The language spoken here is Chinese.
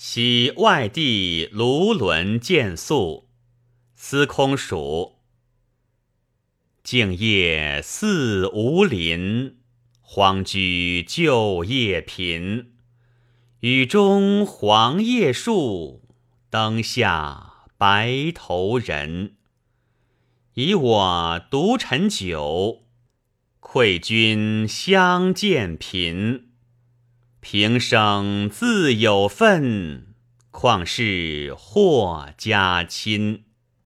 昔外地卢纶见宿，司空曙。静夜思无邻，荒居旧业贫。雨中黄叶树，灯下白头人。以我独陈酒，愧君相见频。平生自有份，况是霍家亲。